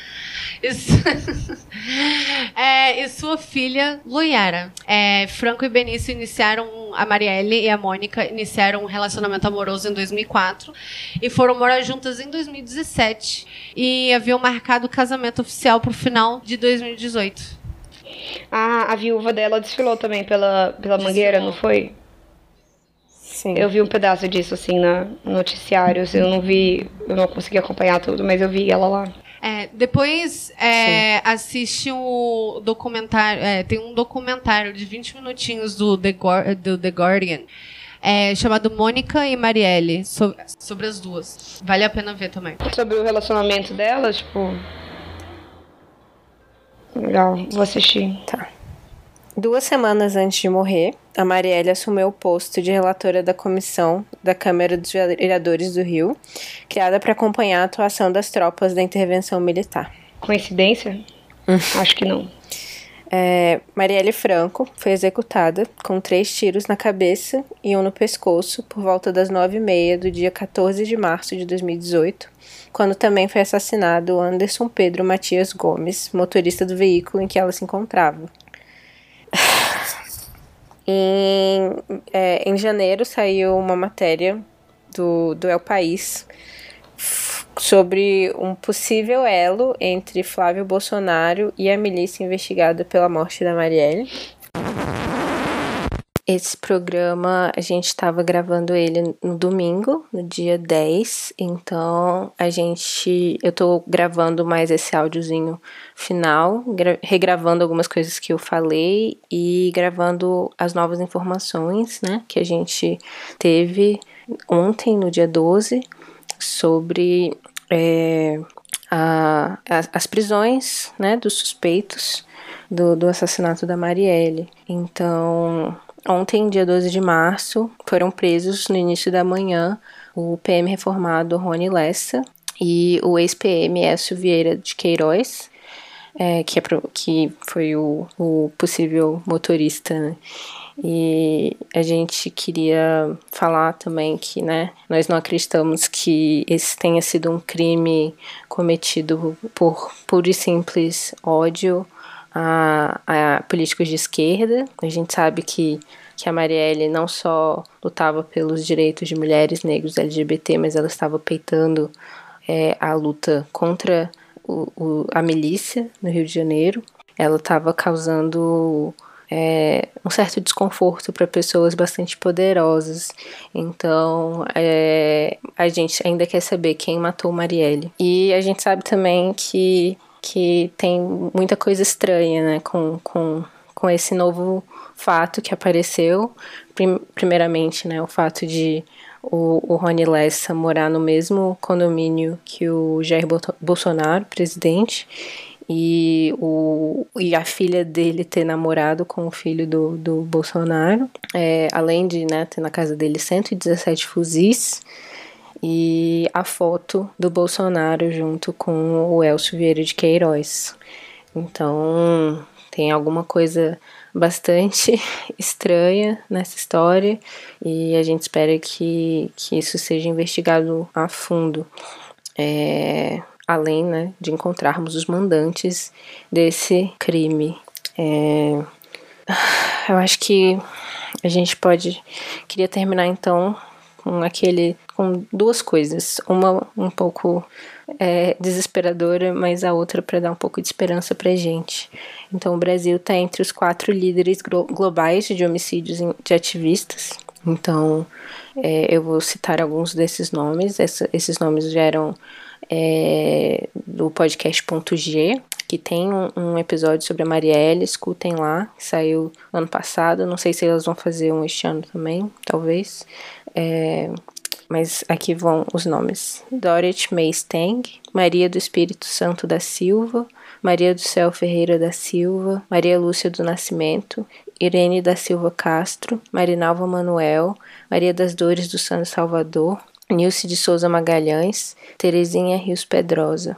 é, e sua filha, Loiara. É, Franco e Benício iniciaram, a Marielle e a Mônica iniciaram um relacionamento amoroso em 2004 e foram morar juntas em 2017 e haviam marcado o casamento oficial para o final de 2018. Ah, a viúva dela desfilou também pela, pela Mangueira, não foi? Sim. Eu vi um pedaço disso, assim, na, no noticiário. Assim, eu não vi, eu não consegui acompanhar tudo, mas eu vi ela lá. É, depois é, assiste o documentário. É, tem um documentário de 20 minutinhos do The, do The Guardian. É, chamado Mônica e Marielle, sobre, sobre as duas. Vale a pena ver também. Sobre o relacionamento delas, tipo. Legal, vou assistir. Tá. Duas semanas antes de morrer, a Marielle assumiu o posto de relatora da comissão da Câmara dos Vereadores do Rio, criada para acompanhar a atuação das tropas da intervenção militar. Coincidência? Hum. Acho que não. É, Marielle Franco foi executada com três tiros na cabeça e um no pescoço por volta das nove e meia do dia 14 de março de 2018, quando também foi assassinado Anderson Pedro Matias Gomes, motorista do veículo em que ela se encontrava. Em, é, em janeiro saiu uma matéria do, do El País sobre um possível elo entre Flávio Bolsonaro e a milícia investigada pela morte da Marielle. Esse programa a gente estava gravando ele no domingo, no dia 10. Então a gente. Eu tô gravando mais esse áudiozinho final, regravando algumas coisas que eu falei e gravando as novas informações, né? Que a gente teve ontem, no dia 12, sobre é, a, as prisões né, dos suspeitos do, do assassinato da Marielle. Então, Ontem, dia 12 de março, foram presos no início da manhã o PM reformado Rony Lessa e o ex-PM Écio Vieira de Queiroz, é, que, é, que foi o, o possível motorista, né? E a gente queria falar também que, né, nós não acreditamos que esse tenha sido um crime cometido por puro e simples ódio a, a políticos de esquerda. A gente sabe que, que a Marielle não só lutava pelos direitos de mulheres negros LGBT, mas ela estava peitando é, a luta contra o, o, a milícia no Rio de Janeiro. Ela estava causando é, um certo desconforto para pessoas bastante poderosas. Então, é, a gente ainda quer saber quem matou Marielle. E a gente sabe também que que tem muita coisa estranha, né, com, com, com esse novo fato que apareceu. Primeiramente, né, o fato de o, o Rony Lessa morar no mesmo condomínio que o Jair Bolsonaro, presidente, e, o, e a filha dele ter namorado com o filho do, do Bolsonaro, é, além de né, ter na casa dele 117 fuzis e a foto do Bolsonaro junto com o Elcio Vieira de Queiroz. Então, tem alguma coisa bastante estranha nessa história e a gente espera que, que isso seja investigado a fundo. É, além né, de encontrarmos os mandantes desse crime. É, eu acho que a gente pode. Queria terminar então com aquele com duas coisas, uma um pouco é, desesperadora, mas a outra para dar um pouco de esperança para gente. Então o Brasil está entre os quatro líderes globais de homicídios de ativistas. Então, é, eu vou citar alguns desses nomes. Essa, esses nomes vieram é, do podcast.g, que tem um, um, episódio sobre a Marielle, escutem lá, saiu ano passado. Não sei se elas vão fazer um este ano também, talvez. É, mas aqui vão os nomes: Dorothy May Maria do Espírito Santo da Silva, Maria do Céu Ferreira da Silva, Maria Lúcia do Nascimento, Irene da Silva Castro, Marinalva Manuel, Maria das Dores do Santo Salvador, Nilce de Souza Magalhães, Terezinha Rios Pedrosa.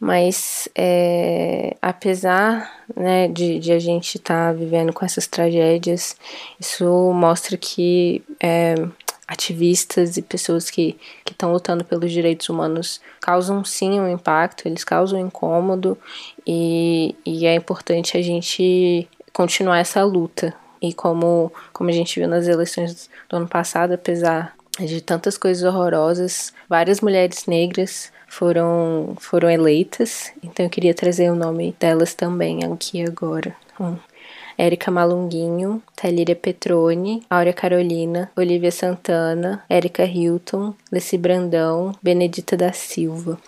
Mas é, apesar né, de, de, a gente estar tá vivendo com essas tragédias, isso mostra que é, ativistas e pessoas que estão lutando pelos direitos humanos causam sim um impacto, eles causam incômodo e, e é importante a gente continuar essa luta. E como, como a gente viu nas eleições do ano passado, apesar de tantas coisas horrorosas, várias mulheres negras foram, foram eleitas, então eu queria trazer o nome delas também aqui agora. Hum. Érica Malunguinho, Thalíria Petrone, Áurea Carolina, Olivia Santana, Érica Hilton, Leci Brandão, Benedita da Silva.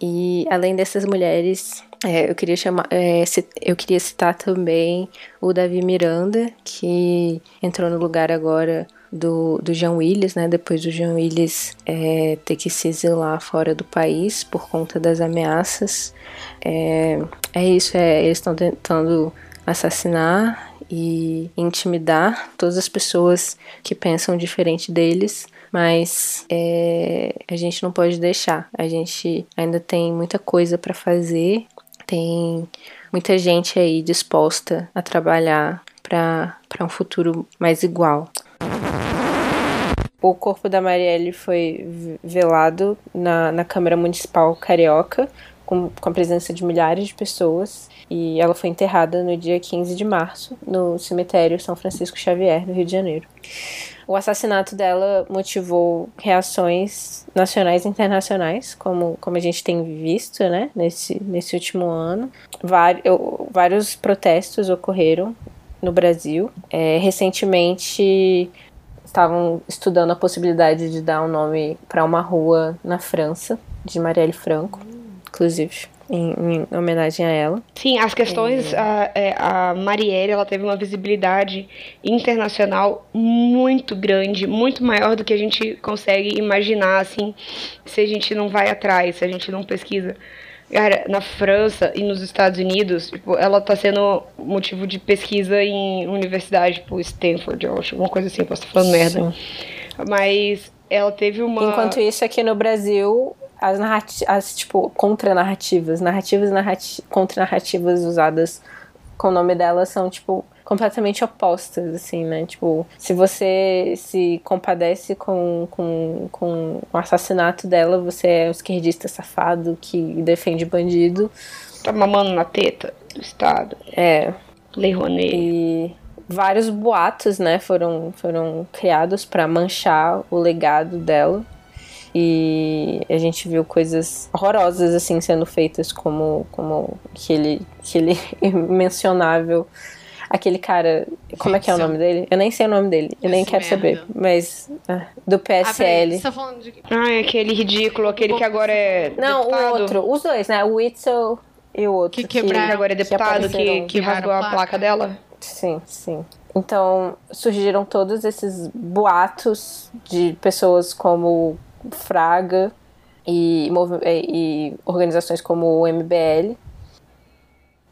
E além dessas mulheres, é, eu queria chamar, é, eu queria citar também o Davi Miranda, que entrou no lugar agora do, do Jean Willis, né? Depois do Jean Willis é, ter que se exilar fora do país por conta das ameaças. É, é isso, é, eles estão tentando assassinar e intimidar todas as pessoas que pensam diferente deles, mas é, a gente não pode deixar. A gente ainda tem muita coisa para fazer, tem muita gente aí disposta a trabalhar para um futuro mais igual. O corpo da Marielle foi velado na, na Câmara Municipal Carioca, com, com a presença de milhares de pessoas e ela foi enterrada no dia 15 de março no cemitério São Francisco Xavier, no Rio de Janeiro. O assassinato dela motivou reações nacionais e internacionais, como, como a gente tem visto né, nesse, nesse último ano. Vários, vários protestos ocorreram no Brasil. É, recentemente estavam estudando a possibilidade de dar um nome para uma rua na França, de Marielle Franco, inclusive em, em, homenagem a ela. Sim, as questões. É... A, é, a Marielle ela teve uma visibilidade internacional muito grande, muito maior do que a gente consegue imaginar, assim, se a gente não vai atrás, se a gente não pesquisa. Cara, na França e nos Estados Unidos, tipo, ela tá sendo motivo de pesquisa em universidade, tipo Stanford, eu acho, alguma coisa assim, posso estar falando merda. Mas ela teve uma. Enquanto isso, aqui no Brasil, as narrativas, tipo, contra-narrativas, narrativas, narrati contra-narrativas usadas com o nome dela são, tipo, completamente opostas, assim, né? Tipo, se você se compadece com, com, com o assassinato dela, você é um esquerdista safado que defende bandido. Tá mamando na teta do Estado. É. Lei Rouanet. E vários boatos, né, foram, foram criados para manchar o legado dela. E a gente viu coisas horrorosas assim sendo feitas como como aquele aquele mencionável aquele cara, como é que é o nome dele? Eu nem sei o nome dele, eu nem quero saber, mas ah, do PSL. Ah, você tá falando de... ah, é aquele ridículo, aquele que agora é Não, deputado. o outro, os dois, né? O Witzel e o outro que quebraram, que agora é deputado, que, que, que rasgou a placa dela. Sim, sim. Então surgiram todos esses boatos de pessoas como Fraga e, e organizações como o MBL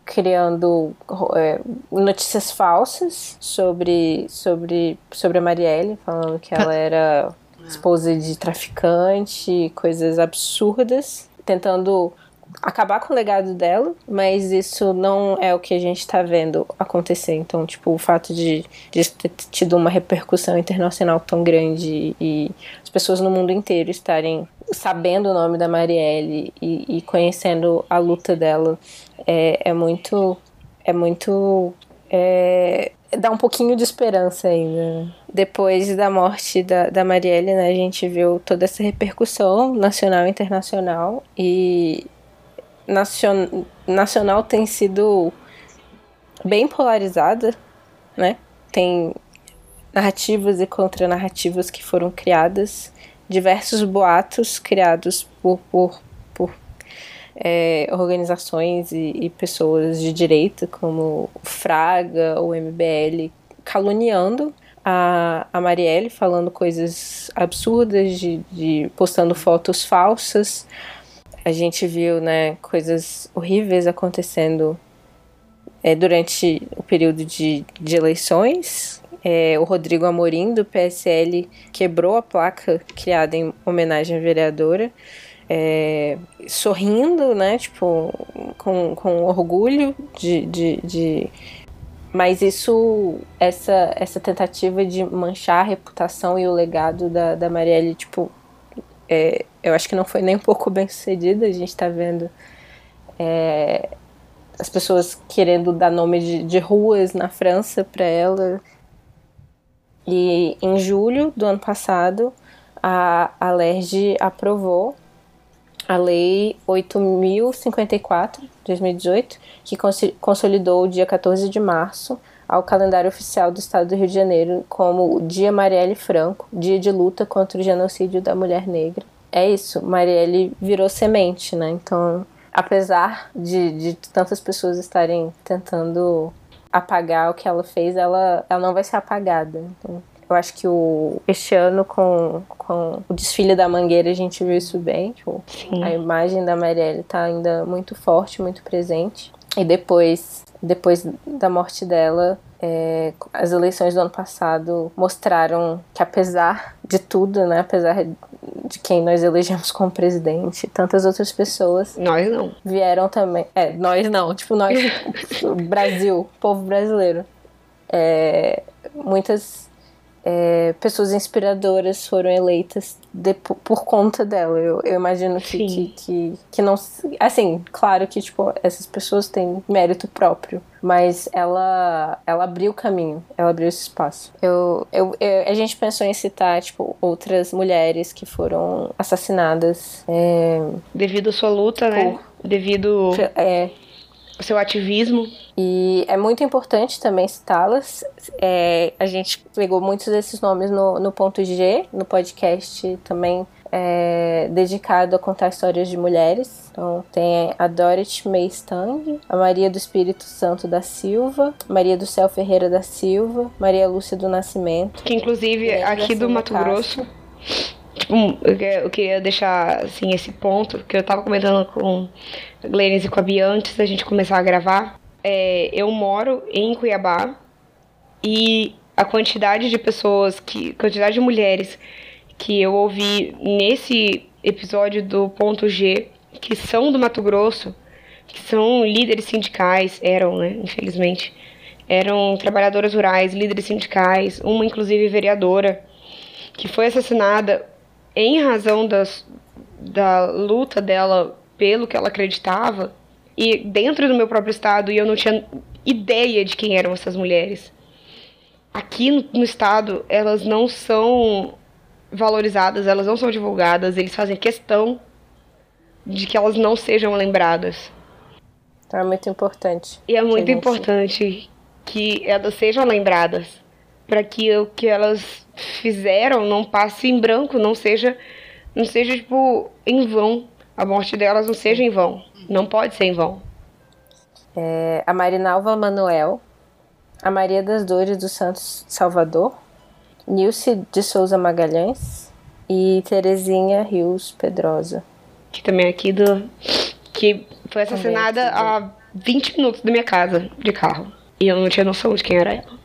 criando é, notícias falsas sobre, sobre, sobre a Marielle, falando que ela era esposa de traficante, coisas absurdas, tentando acabar com o legado dela, mas isso não é o que a gente está vendo acontecer. Então, tipo, o fato de, de ter tido uma repercussão internacional tão grande e pessoas no mundo inteiro estarem sabendo o nome da Marielle e, e conhecendo a luta dela é, é muito. É muito. É, dá um pouquinho de esperança ainda. Depois da morte da, da Marielle, né, a gente viu toda essa repercussão nacional e internacional. E nacion, nacional tem sido bem polarizada, né? Tem narrativas e contranarrativas que foram criadas, diversos boatos criados por, por, por é, organizações e, e, pessoas de direita, como Fraga, o MBL, caluniando a, a Marielle, falando coisas absurdas, de, de postando fotos falsas. A gente viu né, coisas horríveis acontecendo é, durante o período de, de eleições. É, o Rodrigo Amorim, do PSL, quebrou a placa criada em homenagem à vereadora, é, sorrindo, né, tipo, com, com orgulho de, de, de mas isso, essa, essa tentativa de manchar a reputação e o legado da, da Marielle, tipo, é, eu acho que não foi nem um pouco bem sucedida. A gente tá vendo é, as pessoas querendo dar nome de, de ruas na França para ela. E em julho do ano passado, a Alerj aprovou a Lei 8.054 de 2018, que consolidou o dia 14 de março ao calendário oficial do Estado do Rio de Janeiro como o Dia Marielle Franco, dia de luta contra o genocídio da mulher negra. É isso, Marielle virou semente, né? Então, apesar de, de tantas pessoas estarem tentando apagar o que ela fez, ela, ela não vai ser apagada. Então, eu acho que o, este ano, com, com o desfile da Mangueira, a gente viu isso bem. Tipo, a imagem da Marielle tá ainda muito forte, muito presente. E depois, depois da morte dela, é, as eleições do ano passado mostraram que apesar de tudo, né, apesar de quem nós elegemos como presidente, tantas outras pessoas nós não vieram também, é, nós não, tipo nós, Brasil, povo brasileiro, é, muitas é, pessoas inspiradoras foram eleitas de, por conta dela. Eu, eu imagino que, que, que, que, não. Assim, claro que tipo, essas pessoas têm mérito próprio, mas ela, ela abriu o caminho, ela abriu esse espaço. Eu, eu, eu a gente pensou em citar tipo, outras mulheres que foram assassinadas. É, Devido à sua luta, né? por, né? Devido. É, o seu ativismo. E é muito importante também citá-las. É, a gente pegou muitos desses nomes no, no ponto G, no podcast também é, dedicado a contar histórias de mulheres. Então tem a Dorothy May Stang, a Maria do Espírito Santo da Silva, Maria do Céu Ferreira da Silva, Maria Lúcia do Nascimento. Que inclusive aqui do Mato Grosso Tipo, eu queria deixar, assim, esse ponto que eu tava comentando com a Glennis e com a Bia antes da gente começar a gravar. É, eu moro em Cuiabá e a quantidade de pessoas, que, quantidade de mulheres que eu ouvi nesse episódio do ponto G, que são do Mato Grosso, que são líderes sindicais, eram, né, infelizmente, eram trabalhadoras rurais, líderes sindicais, uma inclusive vereadora, que foi assassinada em razão das, da luta dela pelo que ela acreditava, e dentro do meu próprio estado, e eu não tinha ideia de quem eram essas mulheres. Aqui no, no estado, elas não são valorizadas, elas não são divulgadas, eles fazem questão de que elas não sejam lembradas. Então é muito importante. E é muito gente... importante que elas sejam lembradas para que o que elas fizeram não passe em branco, não seja, não seja tipo em vão. A morte delas não seja em vão. Não pode ser em vão. É, a Marinalva Manuel, a Maria das Dores dos Santos Salvador, Nilce de Souza Magalhães e Terezinha Rios Pedrosa. Que também é aqui do. que foi assassinada a 20 minutos da minha casa de carro. E eu não tinha noção de quem era ela.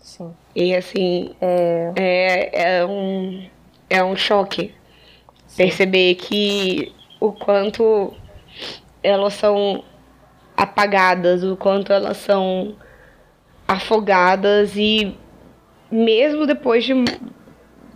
Sim. E assim, é, é, é um, é um choque perceber que o quanto elas são apagadas, o quanto elas são afogadas e mesmo depois de,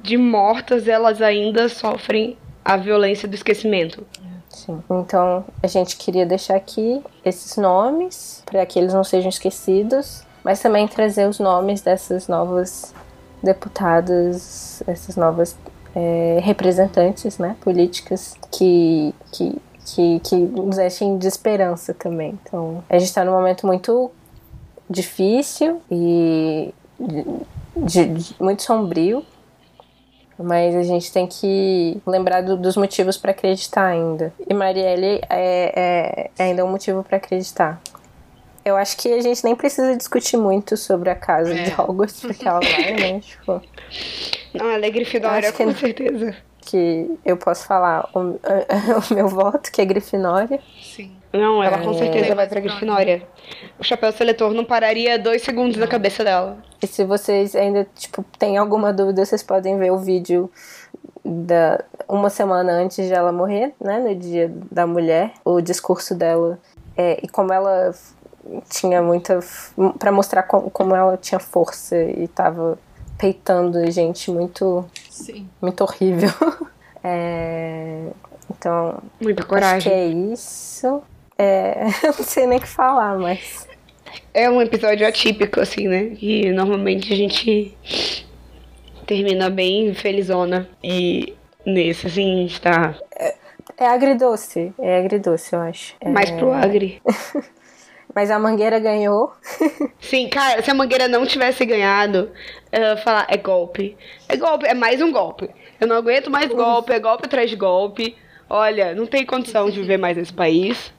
de mortas, elas ainda sofrem a violência do esquecimento. Sim. Então, a gente queria deixar aqui esses nomes para que eles não sejam esquecidos mas também trazer os nomes dessas novas deputadas, essas novas é, representantes né, políticas que, que, que, que nos enchem de esperança também. Então, a gente está num momento muito difícil e de, de, muito sombrio. Mas a gente tem que lembrar do, dos motivos para acreditar ainda. E Marielle é, é, é ainda um motivo para acreditar. Eu acho que a gente nem precisa discutir muito sobre a casa é. de Hogwarts, porque ela vai, né? Tipo... Não, ela é Grifinória, com que, certeza. Que eu posso falar o, o meu voto, que é Grifinória. Sim. Não, ela é... com certeza vai pra Grifinória. O chapéu seletor não pararia dois segundos na cabeça dela. E se vocês ainda, tipo, têm alguma dúvida, vocês podem ver o vídeo da uma semana antes de ela morrer, né? No dia da mulher, o discurso dela. É, e como ela tinha muita. para mostrar como, como ela tinha força e tava peitando gente muito. Sim. Muito horrível. É, então. Muita coragem. Acho que é isso. É, eu não sei nem o que falar, mas. É um episódio atípico, assim, né? E normalmente a gente termina bem felizona. E nesse, assim, a gente tá. É, é agridoce. É agridoce, eu acho. Mais é... pro agri. Mas a Mangueira ganhou. Sim, cara, se a Mangueira não tivesse ganhado, eu ia falar, é golpe. É golpe, é mais um golpe. Eu não aguento mais golpe, é golpe atrás de golpe. Olha, não tem condição de viver mais nesse país.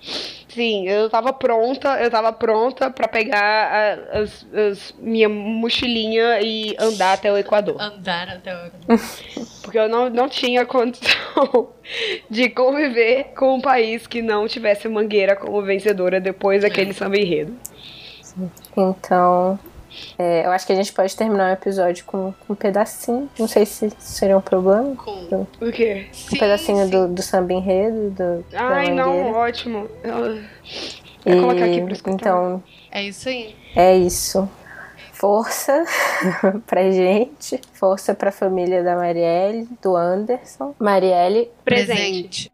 Sim, eu tava pronta, eu tava pronta para pegar a, as, as, minha mochilinha e andar até o Equador. Andar até o Equador. Porque eu não, não tinha condição de conviver com um país que não tivesse Mangueira como vencedora depois daquele samba enredo. Então, é, eu acho que a gente pode terminar o episódio com, com um pedacinho. Não sei se seria um problema. Com o quê? Um sim, pedacinho sim. do, do samba enredo. Do, Ai, não, ótimo. Eu, eu colocar aqui pra escutar. Então, é isso aí. É isso. Força pra gente. Força pra família da Marielle, do Anderson. Marielle. Presente.